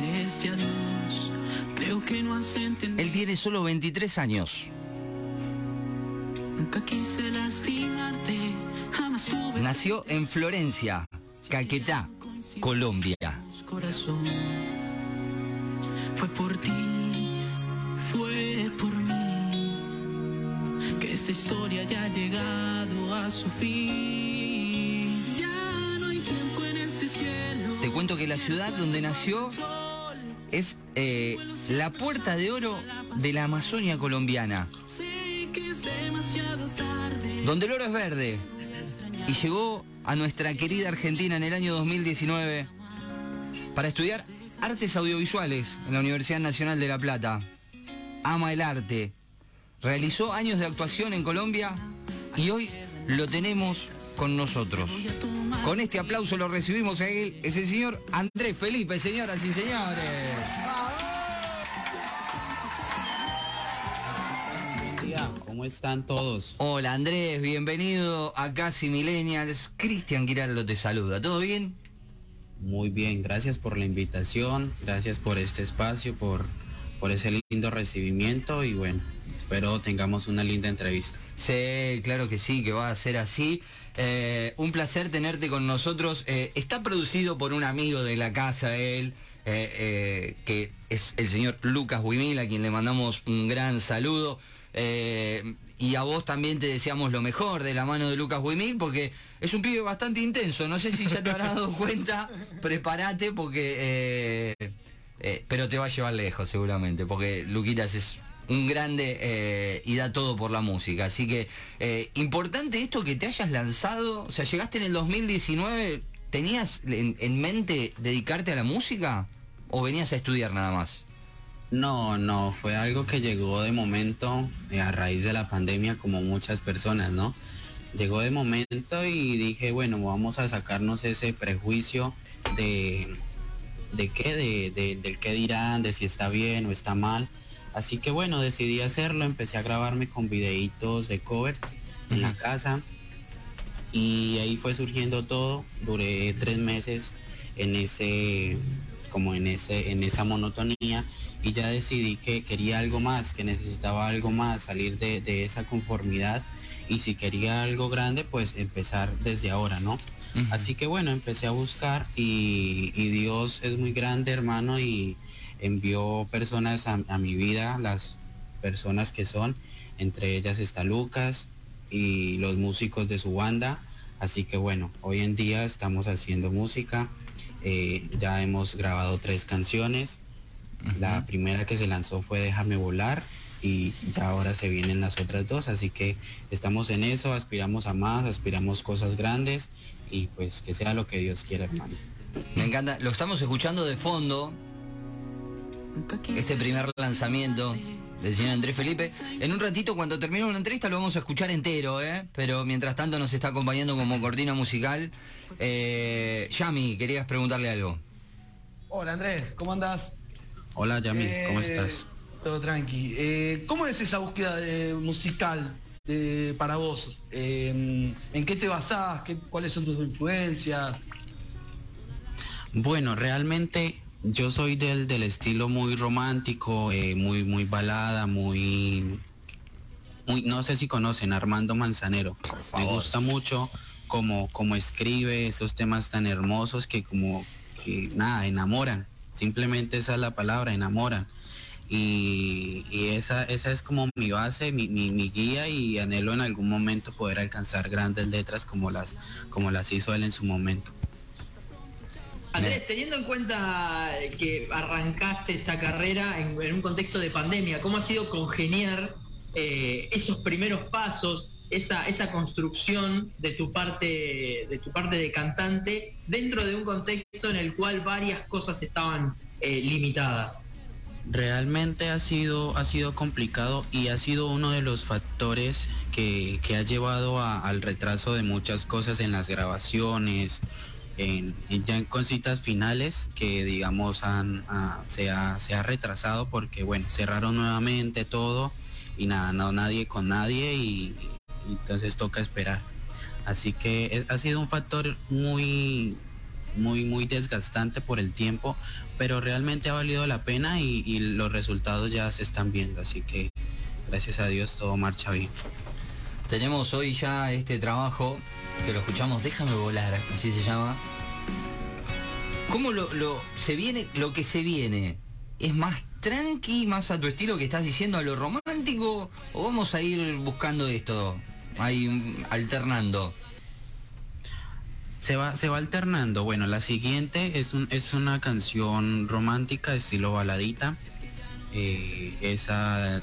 adiós. Creo que no has entendido. Él tiene solo 23 años. Nunca quise lastimarte, jamás tuve Nació en Florencia, Caquetá, Colombia. corazón. Fue por ti, fue por mí, que esta historia ya ha llegado a su fin. Ya no hay tiempo en este cielo. Te cuento que la ciudad donde nació es eh, la puerta de oro de la Amazonia colombiana, donde el oro es verde. Y llegó a nuestra querida Argentina en el año 2019 para estudiar artes audiovisuales en la Universidad Nacional de La Plata. Ama el arte. Realizó años de actuación en Colombia y hoy lo tenemos con nosotros. Con este aplauso lo recibimos a él, es el señor Andrés Felipe, señoras y señores. ¿Cómo están todos? Hola Andrés, bienvenido a Casi Millennials. Cristian Giraldo te saluda, ¿todo bien? Muy bien, gracias por la invitación, gracias por este espacio, por, por ese lindo recibimiento y bueno, espero tengamos una linda entrevista. Sí, claro que sí, que va a ser así. Eh, un placer tenerte con nosotros. Eh, está producido por un amigo de la casa, él, eh, que es el señor Lucas Huimil, a quien le mandamos un gran saludo. Y a vos también te deseamos lo mejor de la mano de Lucas Huimil, porque es un pibe bastante intenso. No sé si ya te habrás dado cuenta. Prepárate porque... eh, pero te va a llevar lejos seguramente, porque Luquitas es un grande eh, y da todo por la música. Así que eh, importante esto que te hayas lanzado, o sea, llegaste en el 2019, ¿tenías en, en mente dedicarte a la música o venías a estudiar nada más? No, no, fue algo que llegó de momento eh, a raíz de la pandemia como muchas personas, ¿no? Llegó de momento y dije, bueno, vamos a sacarnos ese prejuicio de, de qué, de, de- del qué dirán, de si está bien o está mal. Así que bueno, decidí hacerlo, empecé a grabarme con videitos de covers en la casa y ahí fue surgiendo todo. Duré tres meses en ese, como en ese, en esa monotonía y ya decidí que quería algo más, que necesitaba algo más, salir de, de esa conformidad y si quería algo grande, pues empezar desde ahora, ¿no? Así que bueno, empecé a buscar y, y Dios es muy grande, hermano, y envió personas a, a mi vida, las personas que son, entre ellas está Lucas y los músicos de su banda. Así que bueno, hoy en día estamos haciendo música, eh, ya hemos grabado tres canciones. La primera que se lanzó fue Déjame volar y ya ahora se vienen las otras dos, así que estamos en eso, aspiramos a más, aspiramos cosas grandes y pues que sea lo que Dios quiera, hermano. Me encanta, lo estamos escuchando de fondo, este primer lanzamiento del señor Andrés Felipe. En un ratito, cuando termine la entrevista, lo vamos a escuchar entero, ¿eh? Pero mientras tanto nos está acompañando como cortina musical. Eh, Yami, querías preguntarle algo. Hola Andrés, ¿cómo andás? Hola ¿cómo Eh, estás? Todo tranqui. Eh, ¿Cómo es esa búsqueda de- musical de- para vos? Eh, ¿En qué te basás? ¿Qué- ¿Cuáles son tus influencias? Bueno, realmente yo soy del, del estilo muy romántico, eh, muy, muy balada, muy, muy, no sé si conocen Armando Manzanero. Me gusta mucho como, como escribe esos temas tan hermosos que como que nada, enamoran. Simplemente esa es la palabra, enamoran. Y, y esa, esa es como mi base, mi, mi, mi guía y anhelo en algún momento poder alcanzar grandes letras como las, como las hizo él en su momento. Andrés, teniendo en cuenta que arrancaste esta carrera en, en un contexto de pandemia, ¿cómo ha sido congeniar eh, esos primeros pasos, esa, esa construcción de tu parte de tu parte de cantante dentro de un contexto en el cual varias cosas estaban eh, limitadas? Realmente ha sido, ha sido complicado y ha sido uno de los factores que, que ha llevado a- al retraso de muchas cosas en las grabaciones, en, en ya en cositas finales que digamos han, ah, se, ha, se ha retrasado porque bueno, cerraron nuevamente todo y nada, no nadie con nadie y, entonces toca esperar. Así que ha sido un factor muy muy, muy desgastante por el tiempo, pero realmente ha valido la pena y los resultados ya se están viendo, así que gracias a Dios todo marcha bien. Tenemos hoy ya este trabajo que lo escuchamos, Déjame volar, así se llama. ¿Cómo lo, lo se viene, lo que se viene? ¿Es más tranqui, más a tu estilo que estás diciendo a lo romántico? ¿O vamos a ir buscando esto? Ahí mm, alternando. Se va, se va alternando. Bueno, la siguiente es, un, es una canción romántica, estilo baladita. Eh, esa,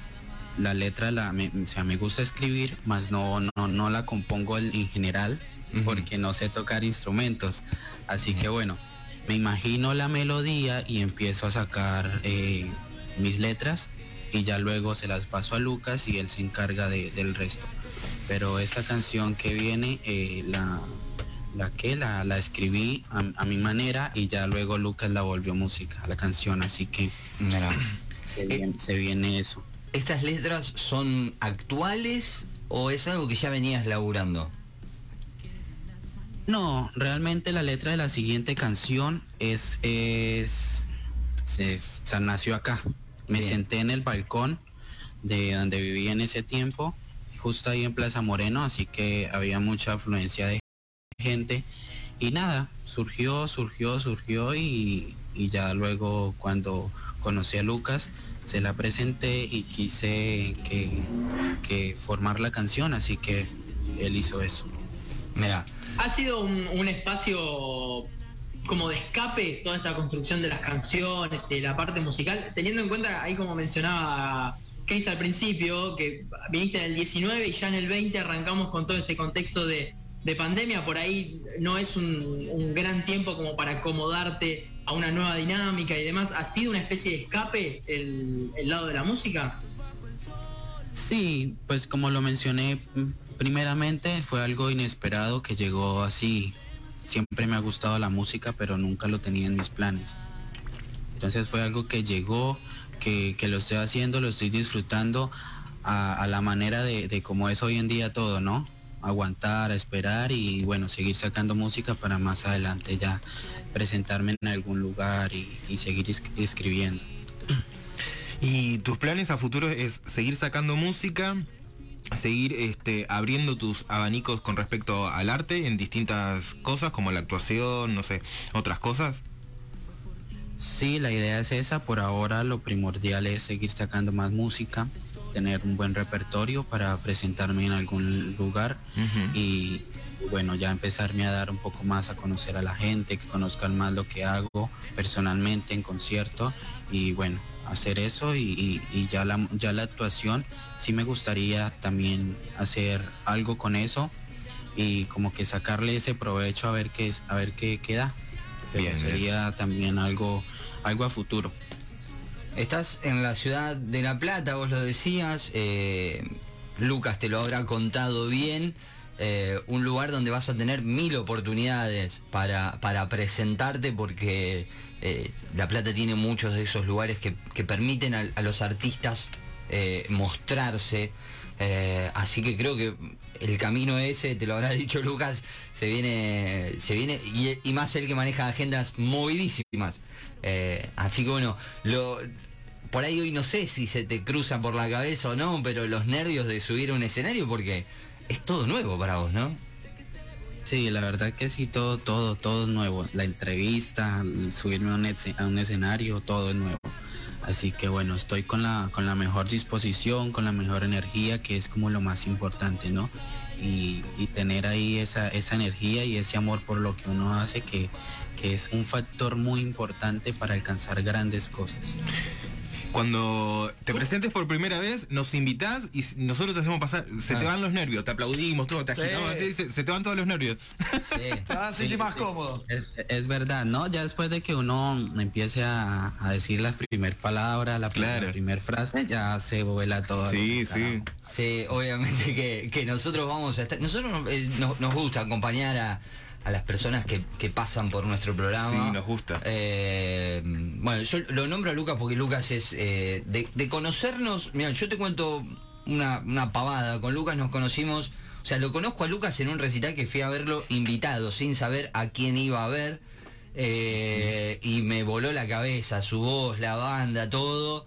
la letra, la, me, o sea, me gusta escribir, más no, no, no la compongo en, en general, porque no sé tocar instrumentos. Así que bueno, me imagino la melodía y empiezo a sacar eh, mis letras y ya luego se las paso a Lucas y él se encarga de- del resto. Pero esta canción que viene, eh, la, la que la, la escribí a, a mi manera y ya luego Lucas la volvió música, la canción, así que Mira. se viene, se viene eso. ¿Estas letras son actuales o es algo que ya venías laburando? No, realmente la letra de la siguiente canción es, es, nació acá. Me Bien. senté en el balcón de donde vivía en ese tiempo, justo ahí en Plaza Moreno, así que había mucha afluencia de gente. Y nada, surgió, surgió, surgió y, y ya luego cuando conocí a Lucas, se la presenté y quise que, que formar la canción, así que él hizo eso. Mira, Ha sido un, espacio como de escape toda esta construcción de las canciones y la parte musical, teniendo en cuenta ahí como mencionaba Case al principio, que viniste en el 19 y ya en el 20 arrancamos con todo este contexto de, de pandemia, por ahí no es un gran tiempo como para acomodarte a una nueva dinámica y demás. ¿Ha sido una especie de escape el, el lado de la música? Sí, pues como lo mencioné primeramente, fue algo inesperado que llegó así. Siempre me ha gustado la música, pero nunca lo tenía en mis planes. Entonces fue algo que llegó, que, que lo estoy haciendo, lo estoy disfrutando a, a la manera de, de como es hoy en día todo, ¿no? Aguantar, esperar y bueno, seguir sacando música para más adelante ya presentarme en algún lugar y, y seguir es- escribiendo. Y tus planes a futuro es seguir sacando música, seguir este, abriendo tus abanicos con respecto al arte en distintas cosas como la actuación, no sé, otras cosas. Sí, la idea es esa. Por ahora lo primordial es seguir sacando más música, tener un buen repertorio para presentarme en algún lugar y bueno, ya empezarme a dar un poco más a conocer a la gente, que conozcan más lo que hago personalmente en concierto y bueno, hacer eso y, y- y ya, la, ya la actuación, sí me gustaría también hacer algo con eso y como que sacarle ese provecho a ver qué, es- a ver qué queda. Pero Bien, bien. sería también algo, algo a futuro. Estás en la ciudad de La Plata, vos lo decías, eh, Lucas te lo habrá contado bien, eh, un lugar donde vas a tener mil oportunidades para, para presentarte porque eh, La Plata tiene muchos de esos lugares que, permiten a, a los artistas mostrarse, así que creo que el camino ese, te lo habrá dicho Lucas, se viene, se viene y, más el que maneja agendas movidísimas. Eh, así que bueno, lo, por ahí hoy no sé si se te cruza por la cabeza o no, pero los nervios de subir a un escenario porque es todo nuevo para vos, ¿no? Sí, la verdad que sí, todo, todo, todo es nuevo. La entrevista, subirme a un, a un escenario, todo es nuevo. Así que bueno, estoy con la, con la mejor disposición, con la mejor energía, que es como lo más importante, ¿no? Y, tener ahí esa, esa energía y ese amor por lo que uno hace, que, que es un factor muy importante para alcanzar grandes cosas. Cuando te presentes por primera vez, nos invitas y nosotros te hacemos pasar, se te Ah. van los nervios, te aplaudimos, todo, te agitamos, Sí. así, se, se te van todos los nervios. Sí. Más cómodo. Es, es verdad, ¿no? Ya después de que uno empiece a, a decir la primer palabra, la, Claro. primera frase, ya se vuela todo. Sí, sí. Sí, obviamente que, que nosotros vamos a estar. Nosotros eh, nos, nos gusta acompañar a, a las personas que, que pasan por nuestro programa. Sí, nos gusta. Eh, bueno, yo lo nombro a Lucas porque Lucas es eh, de, de conocernos. Mira, yo te cuento una, una pavada. Con Lucas nos conocimos. O sea, lo conozco a Lucas en un recital que fui a verlo invitado, sin saber a quién iba a ver. eh, y me voló la cabeza, su voz, la banda, todo.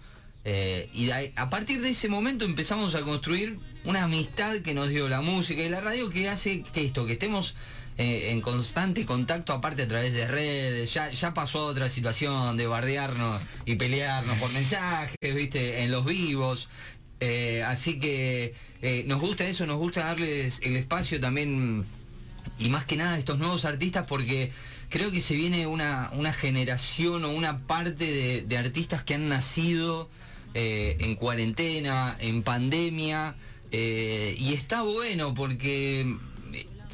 Y a, a partir de ese momento empezamos a construir una amistad que nos dio la música y la radio que hace que esto, que estemos eh, en constante contacto aparte a través de redes, ya, ya pasó otra situación de bardearnos y pelearnos por mensajes, viste, en los vivos. Eh, así que eh, nos gusta eso, nos gusta darles el espacio también y más que nada a estos nuevos artistas porque creo que se viene una, una generación o una parte de, artistas que han nacido en cuarentena, en pandemia, y está bueno porque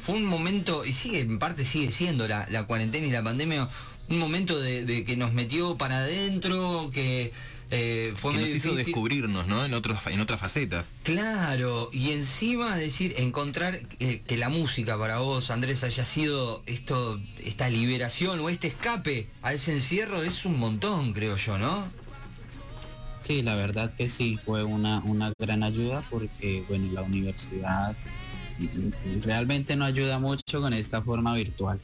fue un momento, y sigue, en parte sigue siendo la, la cuarentena y la pandemia, un momento de, de que nos metió para adentro, que eh, fue que nos hizo difícil. descubrirnos, ¿no? En, otros, en otras facetas. Claro, y encima decir, encontrar eh, que la música para vos, Andrés, haya sido esto, esta liberación o este escape a ese encierro es un montón, creo yo, ¿no? Sí, la verdad que sí, fue una, una gran ayuda porque, bueno, la universidad realmente no ayuda mucho con esta forma virtual.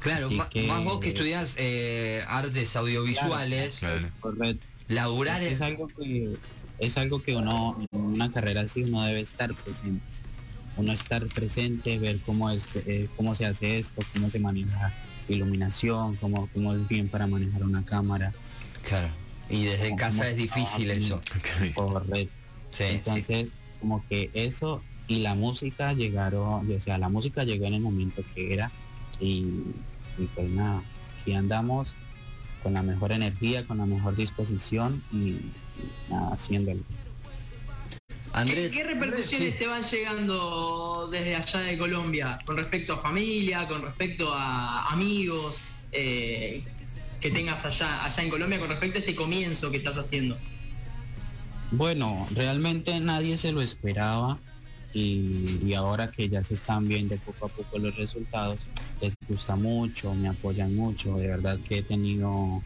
Claro, que- más vos que estudiás eh, artes audiovisuales, Claro. Correcto. laburar es es... algo que es algo que uno en una carrera así uno debe estar presente uno estar presente ver cómo es eh, cómo se hace esto cómo se maneja iluminación cómo, cómo es bien para manejar una cámara Claro, y desde cómo casa es difícil eso. Correcto Sí, sí. entonces como que eso y la música llegaron o sea la música llegó en el momento que era y, y pues nada aquí andamos con la mejor energía con la mejor disposición y, y nada haciéndolo Andrés, ¿Qué, qué repercusiones sí. te van llegando desde allá de Colombia con respecto a familia, con respecto a amigos eh, que tengas allá, allá en Colombia, con respecto a este comienzo que estás haciendo? Bueno, realmente nadie se lo esperaba y, ahora que ya se están viendo poco a poco los resultados, les gusta mucho, me apoyan mucho, de verdad que he tenido,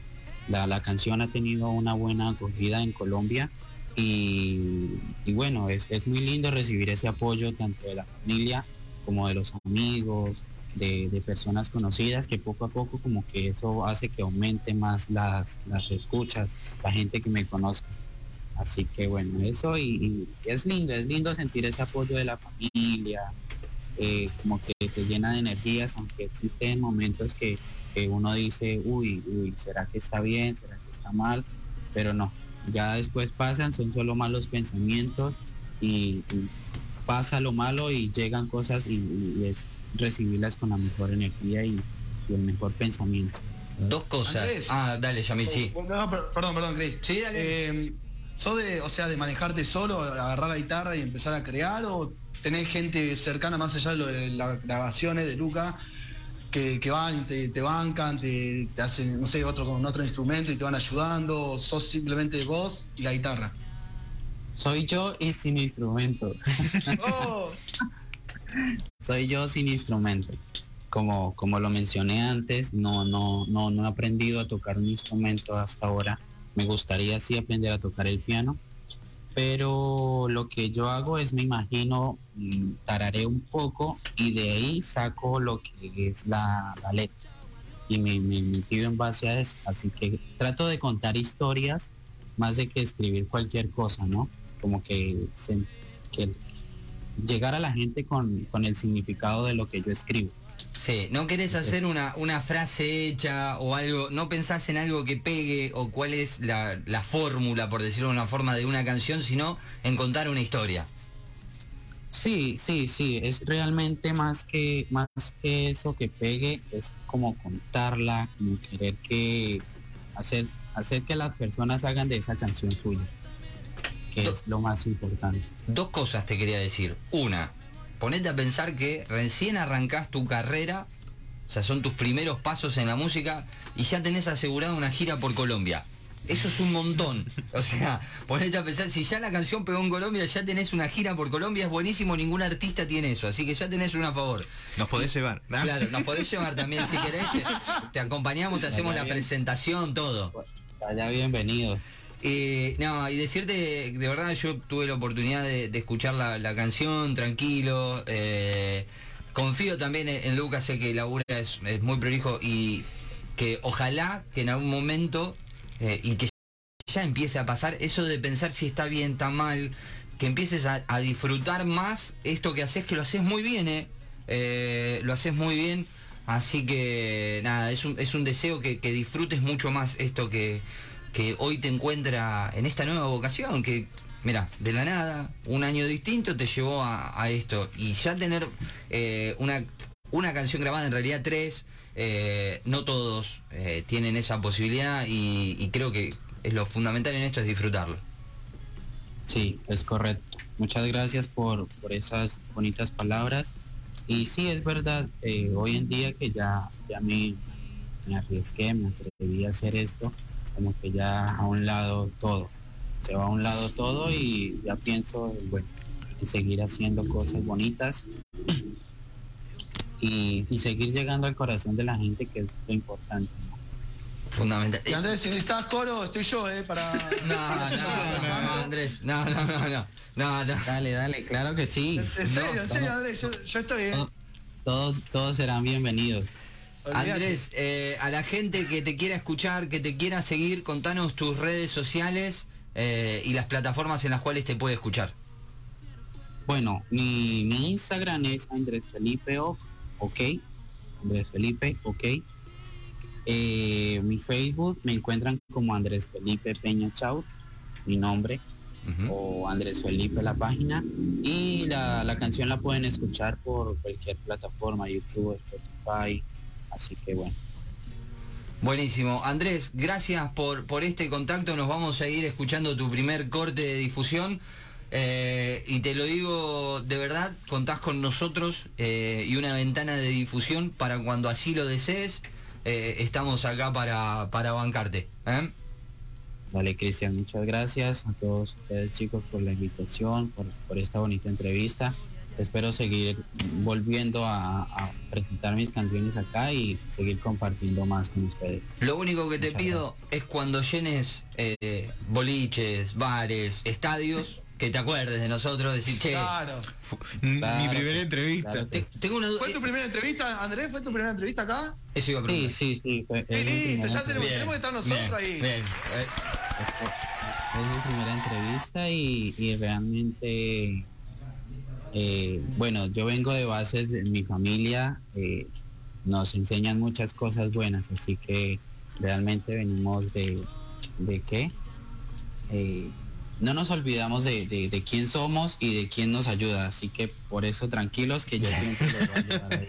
la, la canción ha tenido una buena acogida en Colombia y, y bueno, es, es muy lindo recibir ese apoyo tanto de la familia como de los amigos, de, de personas conocidas, que poco a poco como que eso hace que aumente más las, las escuchas, la gente que me conozca. Así que bueno, eso y, y es lindo, es lindo sentir ese apoyo de la familia, eh, como que te llena de energías, aunque existen momentos que, que uno dice, uy, uy, ¿será que está bien? ¿Será que está mal? Pero no, ya después pasan, son solo malos pensamientos y, y pasa lo malo y llegan cosas y, y es recibirlas con la mejor energía y, y el mejor pensamiento. dos cosas. Andrés. Ah, dale, Yamil, sí. Oh, no, per- perdón, perdón, Cris. Sí, dale. Eh, ¿Sos de, o sea, de manejarte solo, agarrar la guitarra y empezar a crear o tenés gente cercana más allá de lo de las grabaciones de Luca que, que van y te, te bancan, te, te hacen, no sé, otro con otro instrumento y te van ayudando, o sos simplemente vos y la guitarra? Soy yo y sin instrumento. Oh, soy yo sin instrumento. Como, como lo mencioné antes, no, no, no, no he aprendido a tocar un instrumento hasta ahora. Me gustaría sí aprender a tocar el piano, pero lo que yo hago es me imagino, mm, tararé un poco y de ahí saco lo que es la, letra y me, me en base a eso. Así que trato de contar historias más de que escribir cualquier cosa, ¿no? Como que, que llegar a la gente con, con el significado de lo que yo escribo. Sí, no querés hacer una, una frase hecha o algo, no pensás en algo que pegue o cuál es la, la fórmula, por decirlo de una forma, de una canción, sino en contar una historia. Sí, sí, sí, es realmente más que, más que eso que pegue, es como contarla, como querer que hacer, hacer que las personas hagan de esa canción suya, que es lo más importante. Dos cosas te quería decir. Una, ponete a pensar que recién arrancás tu carrera, o sea, son tus primeros pasos en la música y ya tenés asegurada una gira por Colombia. Eso es un montón. O sea, ponete a pensar, si ya la canción pegó en Colombia, ya tenés una gira por Colombia, es buenísimo, ningún artista tiene eso, así que ya tenés una a favor. Nos podés llevar. ¿no? Claro, nos podés llevar también si querés, te, te acompañamos, te hacemos la presentación, todo. Vaya bienvenidos. Eh, no, y decirte, de verdad yo tuve la oportunidad de, escuchar la, canción, tranquilo. eh, confío también en, Lucas, sé que labura es, es muy prolijo y que ojalá que en algún momento, eh, y que ya empiece a pasar, eso de pensar si está bien, está mal, que empieces a, disfrutar más esto que haces, que lo haces muy bien, ¿eh? Lo haces muy bien. Así que nada, es un, es un deseo que disfrutes mucho más esto que, que hoy te encuentra en esta nueva vocación, que mira, de la nada, un año distinto te llevó a, esto. Y ya tener eh, una, una canción grabada, en realidad tres, eh, no todos eh, tienen esa posibilidad y, creo que es lo fundamental en esto es disfrutarlo. Sí, es correcto. Muchas gracias por, por esas bonitas palabras. Y sí, es verdad, hoy en día que ya, ya me, me arriesgué, me atreví a hacer esto, como que ya a un lado todo. Se va a un lado todo y ya pienso, bueno, en seguir haciendo cosas bonitas y, y seguir llegando al corazón de la gente, que es lo importante. ¿no? Fundamental. Y Andrés, si necesitas coro, estoy yo, ¿eh? Para... No, no, no, no, Andrés, no, no, no, no, no, no. Dale, dale, claro que sí. En, serio, No, en serio, Andrés, yo, yo estoy, ¿eh? to- Todos, todos serán bienvenidos. Andrés, eh, a la gente que te quiera escuchar, que te quiera seguir, contanos tus redes sociales eh, y las plataformas en las cuales te puede escuchar. Bueno, mi, mi Instagram es Andrés Felipe O- ok. Andrés Felipe, ok. Eh, mi Facebook me encuentran como Andrés Felipe Peña Chaut, mi nombre, o Andrés Felipe la página. Y la, la canción la pueden escuchar por cualquier plataforma, YouTube, Spotify. Así que bueno. Buenísimo. Andrés, gracias por, por este contacto. Nos vamos a ir escuchando tu primer corte de difusión. Eh, y te lo digo de verdad, contás con nosotros eh, y una ventana de difusión para cuando así lo desees. eh, estamos acá para, para bancarte. Vale, Cristian, muchas gracias a todos ustedes chicos por la invitación, por, por esta bonita entrevista. Espero seguir volviendo a, a presentar mis canciones acá y seguir compartiendo más con ustedes. Lo único que te Muchas pido es cuando llenes eh, boliches, bares, estadios, que te acuerdes de nosotros, decir, che, Claro. Mi primera que- entrevista. claro que te- tengo una. ¿Fue tu primera entrevista, Andrés? ¿Fue tu primera entrevista acá? Eso iba a Sí, preguntar. sí, sí. Fue, Sí, es mi listo, primera ya tenemos, entrevista. tenemos que estar nosotros bien, ahí. bien. Eh, Es mi primera entrevista y, y realmente, eh, bueno, yo vengo de bases de mi familia, eh, nos enseñan muchas cosas buenas, así que realmente venimos de, de qué? Eh, no nos olvidamos de, de- de quién somos y de quién nos ayuda, así que por eso tranquilos que yo siempre los voy a ayudar ahí.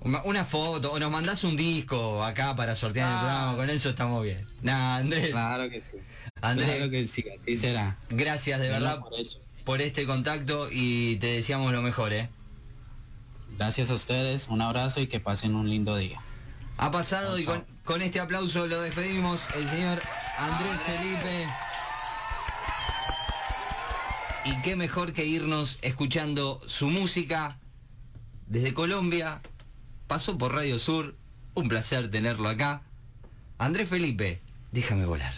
una- foto, o nos mandás un disco acá para sortear el Ah. programa, con eso estamos bien. Nah, Andrés, Claro que sí. Andrés, Claro que sí, así será. gracias de verdad por hecho. Por este contacto y te deseamos lo mejor, ¿eh? Gracias a ustedes, un abrazo y que pasen un lindo día. Ha pasado y con, con este aplauso lo despedimos el señor Andrés Felipe. Y qué mejor que irnos escuchando su música desde Colombia. Pasó por Radio Sur. Un placer tenerlo acá. Andrés Felipe, déjame volar.